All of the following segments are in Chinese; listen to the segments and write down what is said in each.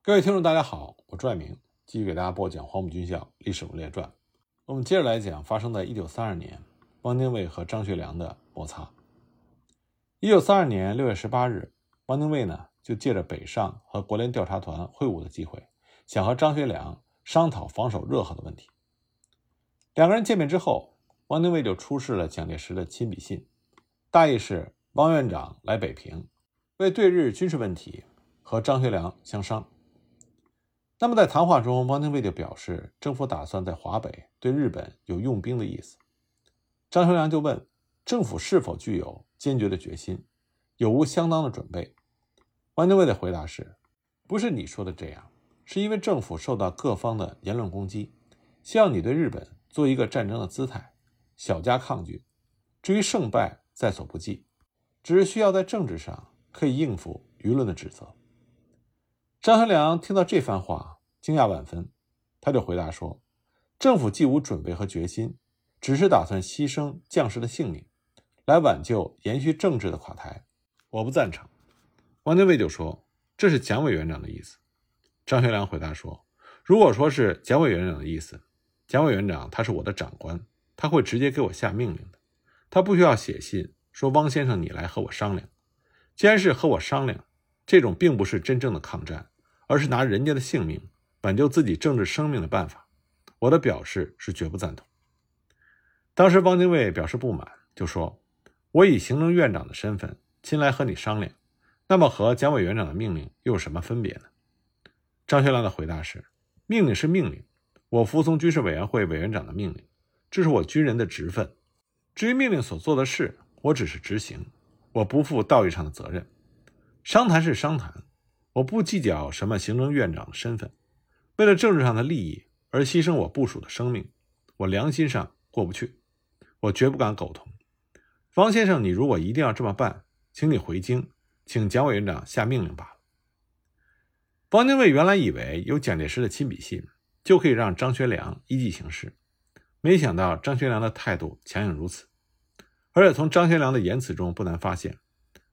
各位听众，大家好，我朱爱明继续给大家播讲《黄埔军校历史人物列传》。我们接着来讲发生在1932年汪精卫和张学良的摩擦。1932年6月18日，汪精卫呢就借着北上和国联调查团会晤的机会，想和张学良商讨防守热河的问题。两个人见面之后，汪精卫就出示了蒋介石的亲笔信，大意是汪院长来北平，为对日军事问题和张学良相商。那么在谈话中，汪精卫就表示，政府打算在华北对日本有用兵的意思。张学良就问，政府是否具有坚决的决心，有无相当的准备？汪精卫的回答是：不是你说的这样，是因为政府受到各方的言论攻击，希望你对日本做一个战争的姿态，小加抗拒。至于胜败在所不计，只是需要在政治上可以应付舆论的指责。张学良听到这番话，惊讶万分，他就回答说：“政府既无准备和决心，只是打算牺牲将士的性命，来挽救延续政治的垮台，我不赞成。”汪精卫就说：“这是蒋委员长的意思。”张学良回答说：“如果说是蒋委员长的意思，蒋委员长他是我的长官，他会直接给我下命令的，他不需要写信说汪先生你来和我商量。既然是和我商量。”这种并不是真正的抗战，而是拿人家的性命挽救自己政治生命的办法。我的表示是绝不赞同。当时汪精卫表示不满，就说：“我以行政院长的身份亲来和你商量，那么和蒋委员长的命令又有什么分别呢？”张学良的回答是：“命令是命令，我服从军事委员会委员长的命令，这是我军人的职分。至于命令所做的事，我只是执行，我不负道义上的责任。”商谈是商谈，我不计较什么行政院长的身份，为了政治上的利益而牺牲我部署的生命，我良心上过不去，我绝不敢苟同。方先生，你如果一定要这么办，请你回京，请蒋委员长下命令罢了。汪精卫原来以为有蒋介石的亲笔信就可以让张学良依计行事，没想到张学良的态度强硬如此，而且从张学良的言辞中不难发现，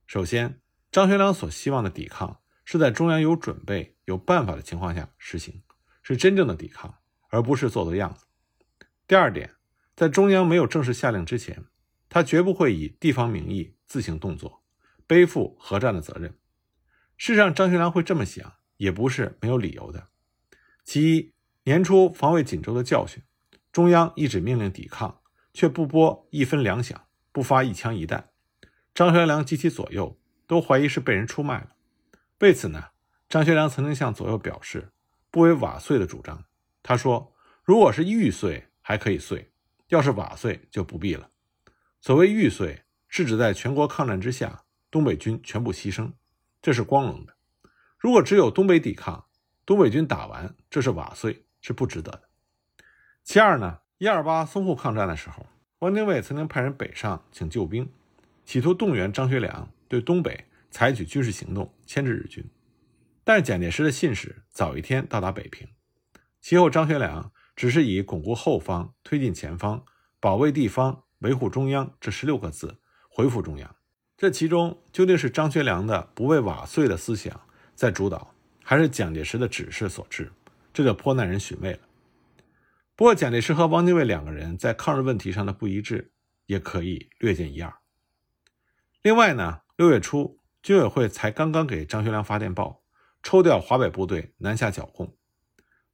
首先。张学良所希望的抵抗，是在中央有准备、有办法的情况下实行，是真正的抵抗，而不是做做样子。第二点，在中央没有正式下令之前，他绝不会以地方名义自行动作，背负核战的责任。事实上，张学良会这么想，也不是没有理由的。其一，年初防卫锦州的教训，中央一纸命令抵抗，却不拨一分粮饷，不发一枪一弹，张学良及其左右。都怀疑是被人出卖了。为此呢，张学良曾经向左右表示不为瓦碎的主张。他说：“如果是玉碎还可以碎，要是瓦碎就不必了。所谓玉碎，是指在全国抗战之下，东北军全部牺牲，这是光荣的；如果只有东北抵抗，东北军打完，这是瓦碎，是不值得的。”其二呢，一二八淞沪抗战的时候，汪精卫曾经派人北上请救兵，企图动员张学良。对东北采取军事行动，牵制日军，但蒋介石的信使早一天到达北平。其后，张学良只是以巩固后方、推进前方、保卫地方、维护中央这十六个字回复中央。这其中究竟是张学良的不为瓦碎的思想在主导，还是蒋介石的指示所致？这就颇耐人寻味了。不过，蒋介石和汪精卫两个人在抗日问题上的不一致，也可以略见一二。另外呢？六月初，军委会才刚刚给张学良发电报，抽调华北部队南下剿共。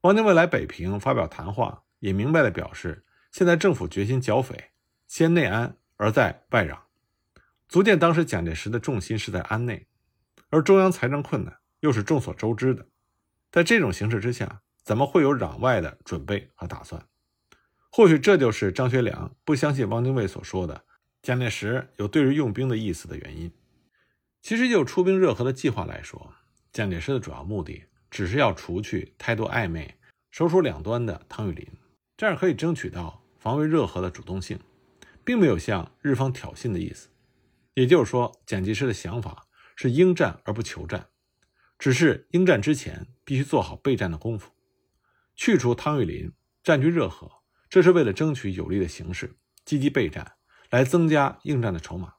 汪精卫来北平发表谈话，也明白地表示，现在政府决心剿匪，先内安而再外攘，足见当时蒋介石的重心是在安内，而中央财政困难又是众所周知的。在这种形势之下，怎么会有攘外的准备和打算？或许这就是张学良不相信汪精卫所说的蒋介石有对日用兵的意思的原因。其实就出兵热河的计划来说，蒋介石的主要目的只是要除去态度暧昧、首鼠两端的汤玉麟，这样可以争取到防卫热河的主动性，并没有向日方挑衅的意思。也就是说，蒋介石的想法是应战而不求战，只是应战之前必须做好备战的功夫，去除汤玉麟，占据热河，这是为了争取有利的形势，积极备战，来增加应战的筹码。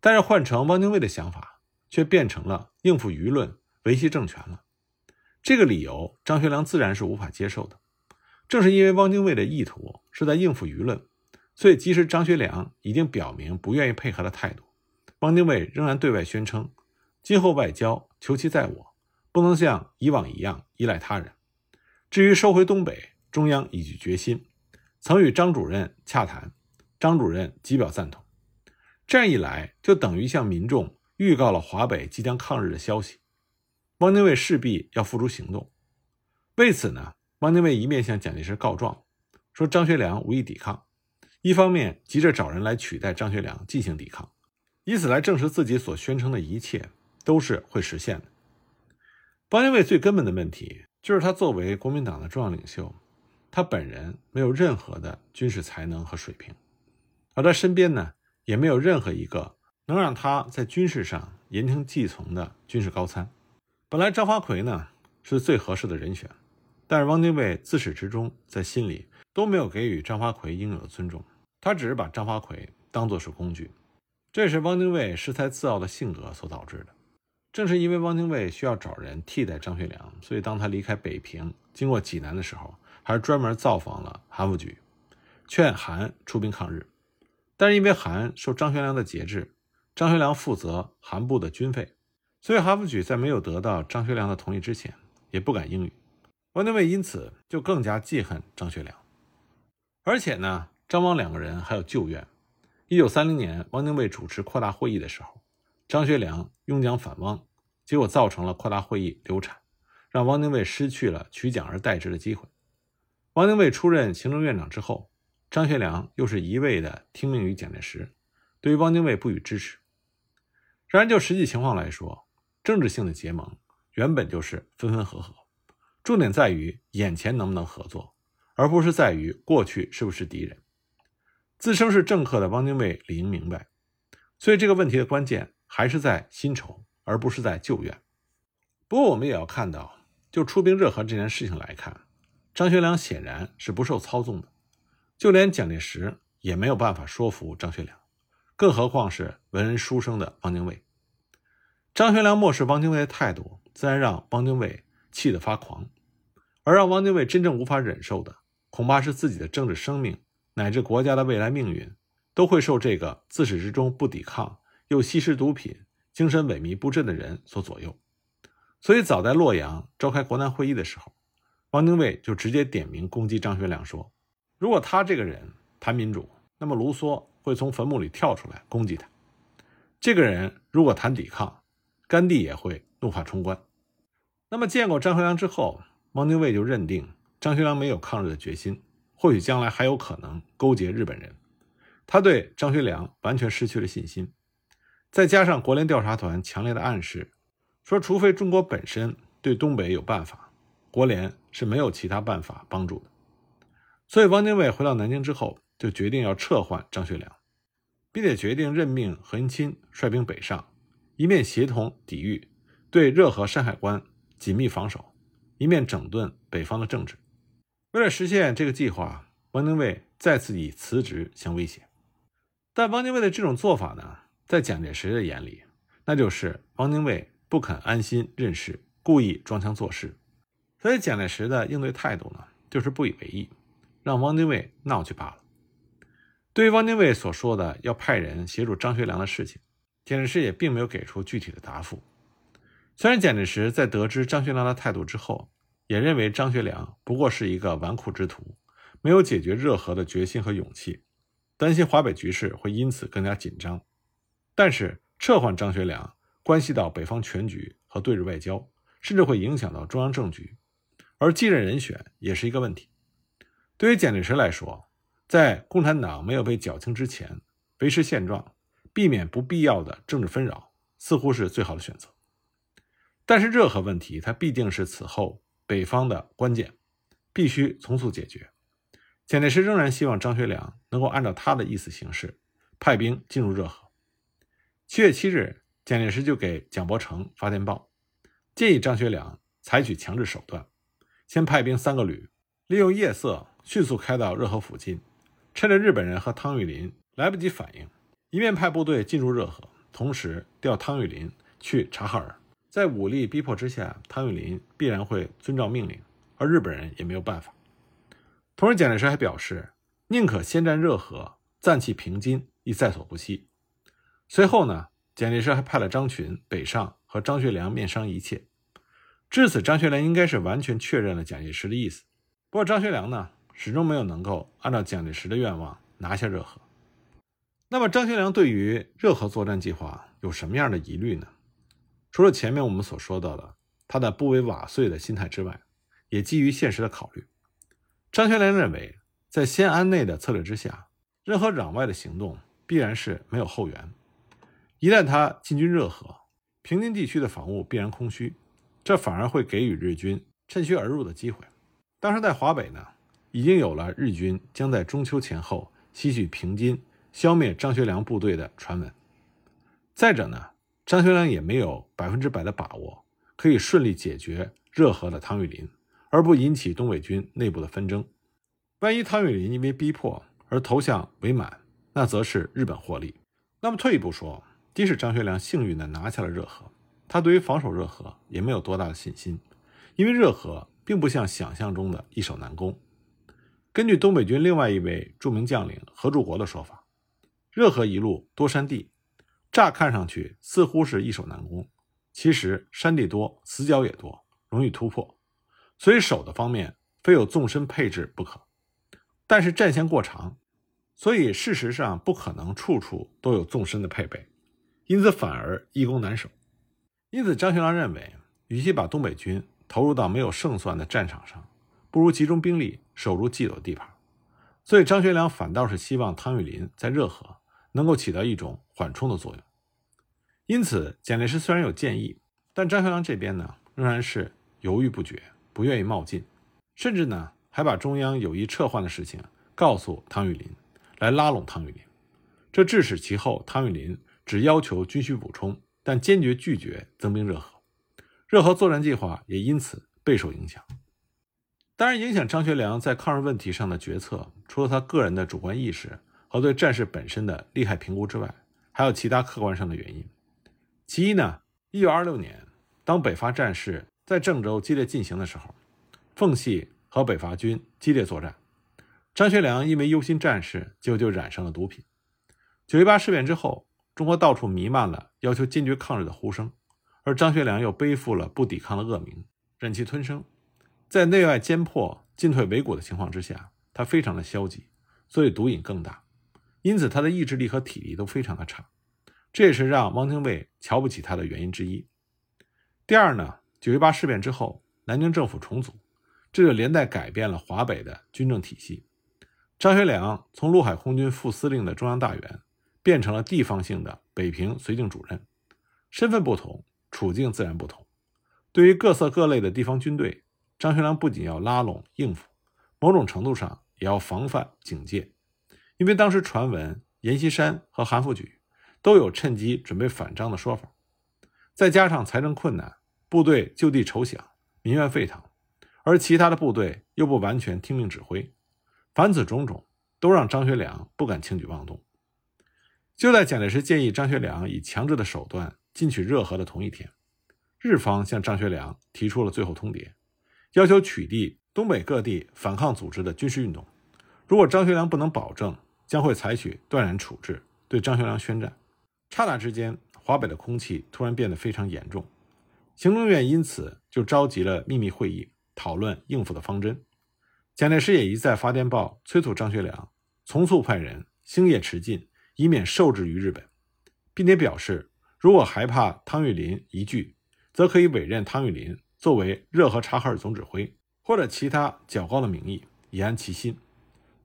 但是换成汪精卫的想法，却变成了应付舆论、维系政权了。这个理由，张学良自然是无法接受的。正是因为汪精卫的意图是在应付舆论，所以即使张学良已经表明不愿意配合的态度，汪精卫仍然对外宣称：今后外交求其在我，不能像以往一样依赖他人。至于收回东北，中央已具决心，曾与张主任洽谈，张主任即表赞同。这样一来，就等于向民众预告了华北即将抗日的消息。汪精卫势必要付诸行动。为此呢？汪精卫一面向蒋介石告状，说张学良无意抵抗，一方面急着找人来取代张学良进行抵抗，以此来证实自己所宣称的一切都是会实现的。汪精卫最根本的问题就是他作为国民党的重要领袖，他本人没有任何的军事才能和水平，而他身边呢也没有任何一个能让他在军事上言听计从的军事高参。本来张发奎呢是最合适的人选。但是汪精卫自始至终在心里都没有给予张发奎应有的尊重，他只是把张发奎当作是工具，这是汪精卫恃才自傲的性格所导致的。正是因为汪精卫需要找人替代张学良，所以当他离开北平，经过济南的时候，还专门造访了韩复榘，劝韩出兵抗日。但是因为韩受张学良的节制，张学良负责韩部的军费，所以韩复榘在没有得到张学良的同意之前，也不敢应允。汪精卫因此就更加记恨张学良，而且呢，张汪两个人还有旧怨。一九三零年，汪精卫主持扩大会议的时候，张学良拥蒋反汪，结果造成了扩大会议流产，让汪精卫失去了取蒋而代之的机会。汪精卫出任行政院长之后，张学良又是一味的听命于蒋介石，对于汪精卫不予支持。然而就实际情况来说，政治性的结盟原本就是分分合合。重点在于眼前能不能合作，而不是在于过去是不是敌人。自称是政客的汪精卫理应明白，所以这个问题的关键还是在新仇，而不是在旧怨。不过我们也要看到，就出兵热河这件事情来看，张学良显然是不受操纵的，就连蒋介石也没有办法说服张学良，更何况是文人书生的汪精卫。张学良漠视汪精卫的态度，自然让汪精卫气得发狂。而让汪精卫真正无法忍受的，恐怕是自己的政治生命乃至国家的未来命运，都会受这个自始至终不抵抗又吸食毒品、精神萎靡不振的人所左右。所以，早在洛阳召开国难会议的时候，汪精卫就直接点名攻击张学良，说：“如果他这个人谈民主，那么卢梭会从坟墓里跳出来攻击他；这个人如果谈抵抗，甘地也会怒发冲冠。”那么，见过张学良之后。汪精卫就认定张学良没有抗日的决心，或许将来还有可能勾结日本人。他对张学良完全失去了信心。再加上国联调查团强烈的暗示，说除非中国本身对东北有办法，国联是没有其他办法帮助的。所以汪精卫回到南京之后，就决定要撤换张学良，并且决定任命何应钦率兵北上，一面协同抵御，对热河山海关紧密防守。一面整顿北方的政治，为了实现这个计划，汪精卫再次以辞职相威胁。但汪精卫的这种做法呢，在蒋介石的眼里，那就是汪精卫不肯安心任事，故意装腔作势。所以蒋介石的应对态度呢，就是不以为意，让汪精卫闹去罢了。对于汪精卫所说的要派人协助张学良的事情，蒋介石也并没有给出具体的答复。虽然蒋介石在得知张学良的态度之后，也认为张学良不过是一个纨绔之徒，没有解决热河的决心和勇气，担心华北局势会因此更加紧张。但是撤换张学良关系到北方全局和对日外交，甚至会影响到中央政局，而继任人选也是一个问题。对于蒋介石来说，在共产党没有被剿清之前，维持现状，避免不必要的政治纷扰，似乎是最好的选择。但是热河问题，它必定是此后北方的关键，必须从速解决。蒋介石仍然希望张学良能够按照他的意思行事，派兵进入热河。七月七日，蒋介石就给蒋伯成发电报，建议张学良采取强制手段，先派兵三个旅，利用夜色迅速开到热河附近，趁着日本人和汤玉麟来不及反应，一面派部队进入热河，同时调汤玉麟去察哈尔。在武力逼迫之下，汤玉麟必然会遵照命令，而日本人也没有办法。同时，蒋介石还表示，宁可先占热河，暂弃平津，亦在所不惜。随后呢，蒋介石还派了张群北上和张学良面商一切。至此，张学良应该是完全确认了蒋介石的意思。不过，张学良呢，始终没有能够按照蒋介石的愿望拿下热河。那么，张学良对于热河作战计划有什么样的疑虑呢？除了前面我们所说到的他的不为瓦碎的心态之外，也基于现实的考虑，张学良认为，在先安内的策略之下，任何攘外的行动必然是没有后援。一旦他进军热河，平津地区的防务必然空虚。这反而会给予日军趁虚而入的机会。当时在华北呢，已经有了日军将在中秋前后吸取平津、消灭张学良部队的传闻。再者呢，张学良也没有百分之百的把握可以顺利解决热河的汤玉麟，而不引起东北军内部的纷争。万一汤玉麟因为逼迫而投向伪满，那则是日本获利。那么退一步说，即使张学良幸运地拿下了热河，他对于防守热河也没有多大的信心，因为热河并不像想象中的易守难攻。根据东北军另外一位著名将领何柱国的说法，热河一路多山地，乍看上去似乎是易守难攻，其实山地多，死角也多，容易突破，所以守的方面非有纵深配置不可。但是战线过长，所以事实上不可能处处都有纵深的配备，因此反而易攻难守。因此，张学良认为，与其把东北军投入到没有胜算的战场上，不如集中兵力守住既有的地盘。所以，张学良反倒是希望汤玉麟在热河能够起到一种缓冲的作用。因此，蒋介石虽然有建议，但张学良这边呢，仍然是犹豫不决，不愿意冒进，甚至呢，还把中央有意撤换的事情告诉汤玉麟，来拉拢汤玉麟。这致使其后汤玉麟只要求军需补充。但坚决拒绝增兵热河，热河作战计划也因此备受影响。当然，影响张学良在抗日问题上的决策，除了他个人的主观意识和对战事本身的利害评估之外，还有其他客观上的原因。其一呢，一九二六年，当北伐战事在郑州激烈进行的时候，奉系和北伐军激烈作战，张学良因为忧心战事，结果就染上了毒品。九一八事变之后。中国到处弥漫了要求坚决抗日的呼声，而张学良又背负了不抵抗的恶名，忍气吞声，在内外兼迫、进退维谷的情况之下，他非常的消极，所以毒瘾更大，因此他的意志力和体力都非常的差，这也是让汪精卫瞧不起他的原因之一。第二呢，九一八事变之后，南京政府重组，这就连带改变了华北的军政体系，张学良从陆海空军副司令的中央大员。变成了地方性的北平绥靖主任，身份不同，处境自然不同。对于各色各类的地方军队，张学良不仅要拉拢应付，某种程度上也要防范警戒。因为当时传闻阎锡山和韩复榘都有趁机准备反张的说法，再加上财政困难，部队就地筹饷，民怨沸腾，而其他的部队又不完全听命指挥，凡此种种，都让张学良不敢轻举妄动。就在蒋介石建议张学良以强制的手段进取热河的同一天，日方向张学良提出了最后通牒，要求取缔东北各地反抗组织的军事运动。如果张学良不能保证，将会采取断然处置，对张学良宣战。刹那之间，华北的空气突然变得非常严重。行政院因此就召集了秘密会议，讨论应付的方针。蒋介石也一再发电报催促张学良从速派人星夜驰进。以免受制于日本，并且表示，如果害怕汤玉麟一拒，则可以委任汤玉麟作为热河察哈尔总指挥，或者其他较高的名义，以安其心。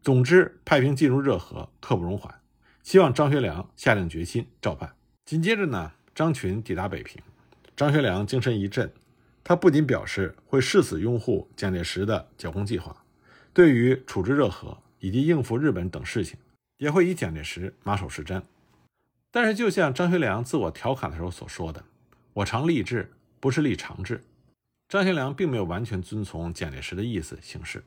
总之，派兵进入热河，刻不容缓。希望张学良下定决心照办。紧接着呢，张群抵达北平，张学良精神一振，他不仅表示会誓死拥护蒋介石的剿共计划，对于处置热河以及应付日本等事情。也会以蒋介石马首是瞻，但是就像张学良自我调侃的时候所说的：“我常立志，不是立长志。”张学良并没有完全遵从蒋介石的意思行事。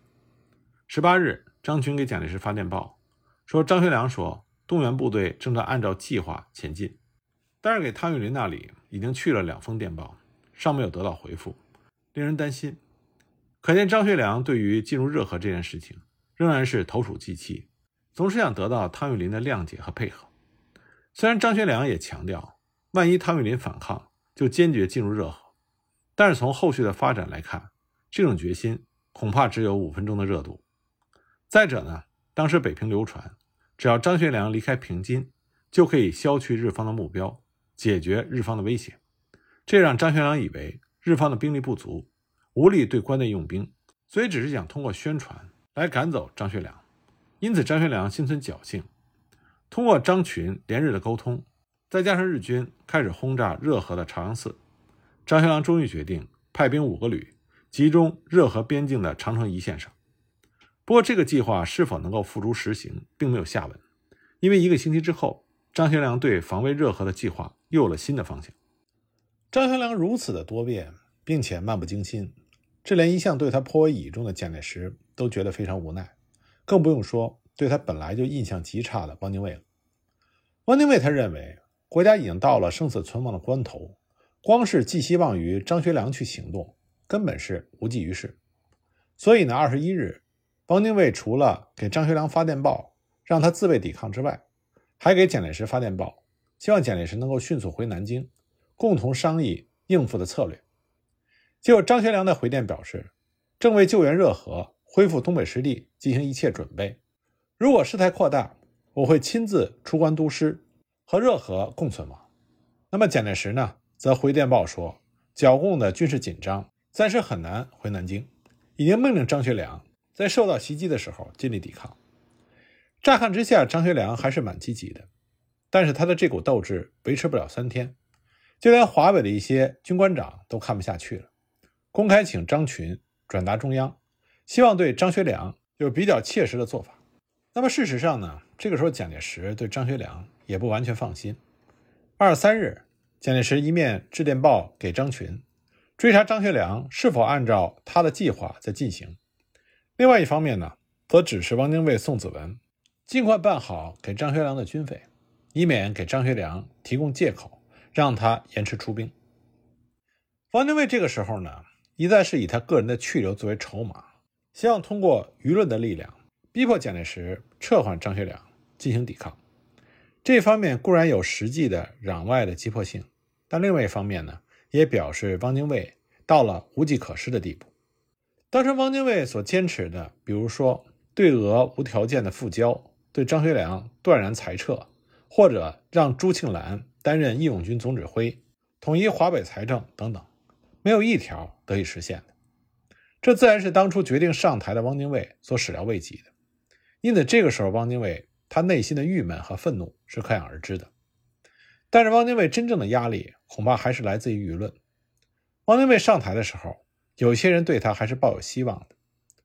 十八日，张群给蒋介石发电报，说张学良说动员部队正在按照计划前进，但是给汤玉麟那里已经去了两封电报，尚没有得到回复，令人担心。可见张学良对于进入热河这件事情仍然是投鼠忌器，总是想得到汤玉麟的谅解和配合。虽然张学良也强调，万一汤玉麟反抗，就坚决进入热河，但是从后续的发展来看，这种决心恐怕只有五分钟的热度。再者呢，当时北平流传，只要张学良离开平津，就可以消去日方的目标，解决日方的威胁。这让张学良以为日方的兵力不足，无力对关内用兵，所以只是想通过宣传来赶走张学良。因此，张学良心存侥幸，通过张群连日的沟通，再加上日军开始轰炸热河的朝阳寺，张学良终于决定派兵五个旅集中热河边境的长城一线上。不过，这个计划是否能够付诸实行，并没有下文，因为一个星期之后，张学良对防卫热河的计划又有了新的方向。张学良如此的多变，并且漫不经心，这连一向对他颇为倚重的蒋介石都觉得非常无奈，更不用说对他本来就印象极差的汪精卫了。汪精卫他认为国家已经到了生死存亡的关头，光是寄希望于张学良去行动，根本是无济于事。所以呢，二十一日，汪精卫除了给张学良发电报让他自卫抵抗之外，还给蒋介石发电报，希望蒋介石能够迅速回南京。共同商议应付的策略。结果，张学良的回电表示，正为救援热河、恢复东北失地进行一切准备。如果事态扩大，我会亲自出关督师，和热河共存亡。那么，蒋介石呢，则回电报说，剿共的军事紧张，暂时很难回南京，已经命令张学良在受到袭击的时候尽力抵抗。乍看之下，张学良还是蛮积极的，但是他的这股斗志维持不了三天。就连华北的一些军官长都看不下去了，公开请张群转达中央，希望对张学良有比较切实的做法。那么事实上呢，这个时候蒋介石对张学良也不完全放心。二十三日，蒋介石一面致电报给张群，追查张学良是否按照他的计划在进行；另外一方面呢，则指示汪精卫、宋子文尽快办好给张学良的军费，以免给张学良提供借口。让他延迟出兵。汪精卫这个时候呢，一再是以他个人的去留作为筹码，希望通过舆论的力量逼迫蒋介石撤换张学良进行抵抗。这方面固然有实际的攘外的急迫性，但另外一方面呢，也表示汪精卫到了无计可施的地步。当时汪精卫所坚持的，比如说对俄无条件的复交，对张学良断然裁撤，或者让朱庆澜。担任义勇军总指挥，统一华北财政等等，没有一条得以实现的。这自然是当初决定上台的汪精卫所始料未及的。因此，这个时候汪精卫他内心的郁闷和愤怒是可想而知的。但是，汪精卫真正的压力恐怕还是来自于舆论。汪精卫上台的时候，有些人对他还是抱有希望的。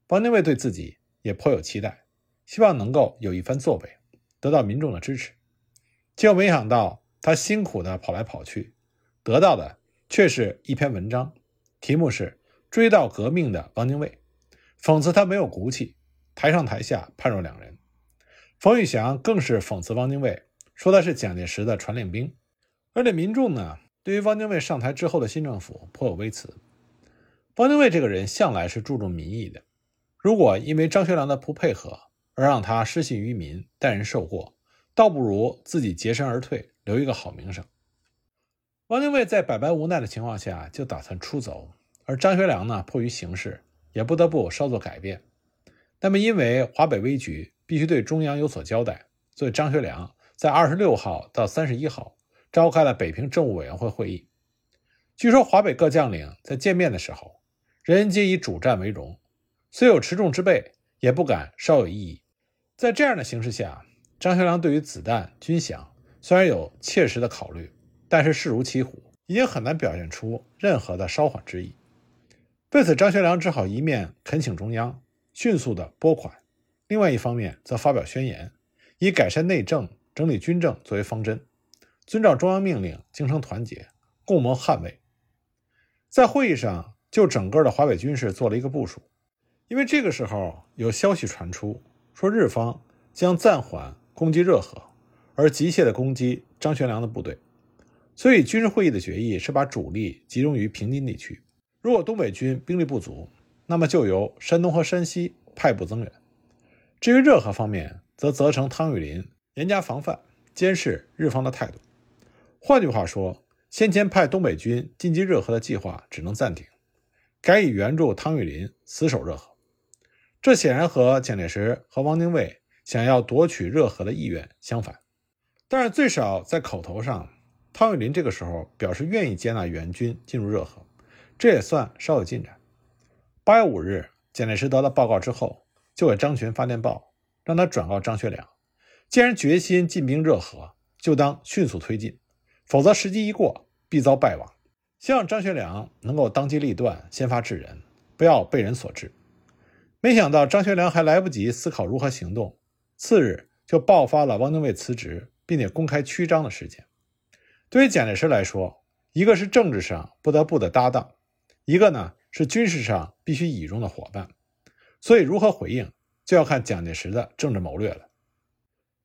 汪精卫对自己也颇有期待，希望能够有一番作为，得到民众的支持。结果没想到。他辛苦地跑来跑去，得到的却是一篇文章，题目是《追悼革命的汪精卫》，讽刺他没有骨气，台上台下判若两人。冯玉祥更是讽刺汪精卫，说他是蒋介石的传令兵。而且民众呢，对于汪精卫上台之后的新政府颇有微词。汪精卫这个人向来是注重民意的，如果因为张学良的不配合而让他失信于民，待人受过，倒不如自己洁身而退。留一个好名声。汪精卫在百般无奈的情况下，就打算出走，而张学良呢，迫于形势，也不得不稍作改变。那么，因为华北危局必须对中央有所交代，所以张学良在二十六号到三十一号召开了北平政务委员会会议。据说华北各将领在见面的时候，人人皆以主战为荣，虽有持重之辈，也不敢稍有异议。在这样的形势下，张学良对于子弹、军饷。虽然有切实的考虑，但是势如骑虎，已经很难表现出任何的稍缓之意。为此，张学良只好一面恳请中央迅速的拨款，另外一方面则发表宣言，以改善内政、整理军政作为方针，遵照中央命令，精诚团结，共谋捍卫。在会议上，就整个的华北军事做了一个部署，因为这个时候有消息传出，说日方将暂缓攻击热河。而急切的攻击张学良的部队，所以军事会议的决议是把主力集中于平津地区。如果东北军兵力不足，那么就由山东和山西派部增援。至于热河方面，则责成汤玉麟严加防范，监视日方的态度。换句话说，先前派东北军进击热河的计划只能暂停，改以援助汤玉麟死守热河。这显然和蒋介石和汪精卫想要夺取热河的意愿相反。但是最少在口头上，汤玉麟这个时候表示愿意接纳援军进入热河，这也算稍有进展。八月五日，蒋介石得到报告之后，就给张群发电报，让他转告张学良：既然决心进兵热河，就当迅速推进，否则时机一过，必遭败亡。希望张学良能够当机立断，先发制人，不要被人所制。没想到张学良还来不及思考如何行动，次日就爆发了汪精卫辞职。并且公开曲张的事件，对于蒋介石来说，一个是政治上不得不的搭档，一个呢是军事上必须倚重的伙伴，所以如何回应，就要看蒋介石的政治谋略了。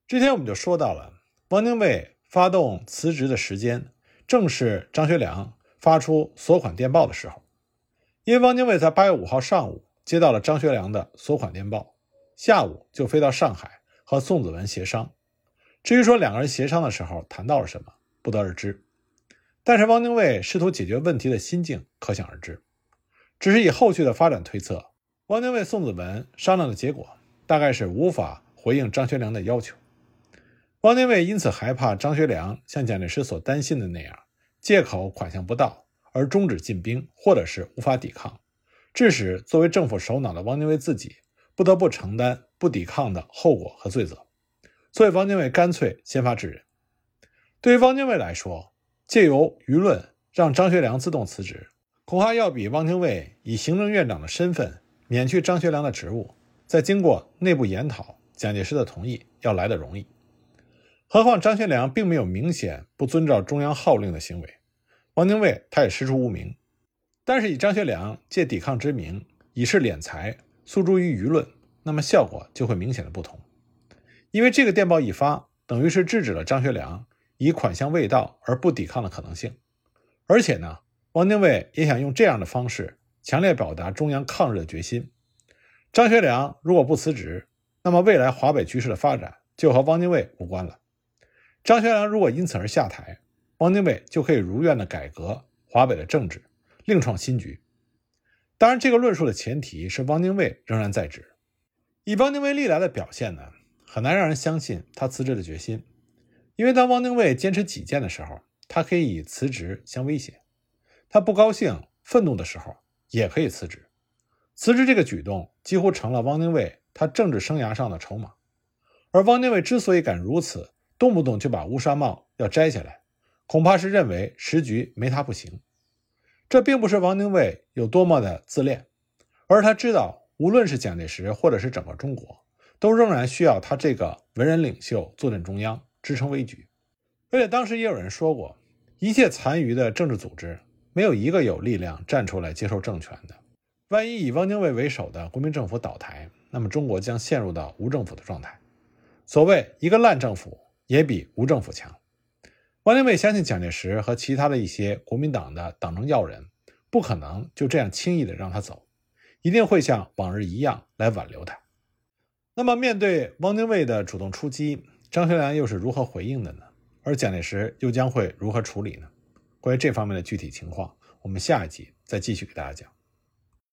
之前我们就说到了，汪精卫发动辞职的时间，正是张学良发出索款电报的时候，因为汪精卫在八月五号上午接到了张学良的索款电报，下午就飞到上海和宋子文协商。至于说两个人协商的时候谈到了什么，不得而知。但是汪精卫试图解决问题的心境可想而知。只是以后续的发展推测，汪精卫、宋子文商量的结果大概是无法回应张学良的要求。汪精卫因此害怕张学良像蒋介石所担心的那样，借口款项不到而终止进兵，或者是无法抵抗，致使作为政府首脑的汪精卫自己不得不承担不抵抗的后果和罪责。所以，汪精卫干脆先发制人。对于汪精卫来说，借由舆论让张学良自动辞职，恐怕要比汪精卫以行政院长的身份免去张学良的职务，再经过内部研讨、蒋介石的同意要来的容易。何况张学良并没有明显不遵照中央号令的行为，汪精卫他也师出无名。但是以张学良借抵抗之名以示敛财，诉诸于舆论，那么效果就会明显的不同。因为这个电报一发，等于是制止了张学良以款项未到而不抵抗的可能性。而且呢，汪精卫也想用这样的方式强烈表达中央抗日的决心。张学良如果不辞职，那么未来华北局势的发展就和汪精卫无关了。张学良如果因此而下台，汪精卫就可以如愿的改革华北的政治，另创新局。当然，这个论述的前提是汪精卫仍然在职。以汪精卫历来的表现呢？很难让人相信他辞职的决心，因为当汪精卫坚持己见的时候，他可以以辞职相威胁；他不高兴、愤怒的时候，也可以辞职。辞职这个举动几乎成了汪精卫他政治生涯上的筹码。而汪精卫之所以敢如此，动不动就把乌纱帽要摘下来，恐怕是认为时局没他不行。这并不是汪精卫有多么的自恋，而他知道，无论是蒋介石或者是整个中国。都仍然需要他这个文人领袖坐镇中央，支撑危局。而且当时也有人说过，一切残余的政治组织没有一个有力量站出来接受政权的。万一以汪精卫为首的国民政府倒台，那么中国将陷入到无政府的状态。所谓一个烂政府也比无政府强。汪精卫相信蒋介石和其他的一些国民党的党政要人不可能就这样轻易的让他走，一定会像往日一样来挽留他。那么，面对汪精卫的主动出击，张学良又是如何回应的呢？而蒋介石又将会如何处理呢？关于这方面的具体情况，我们下一集再继续给大家讲。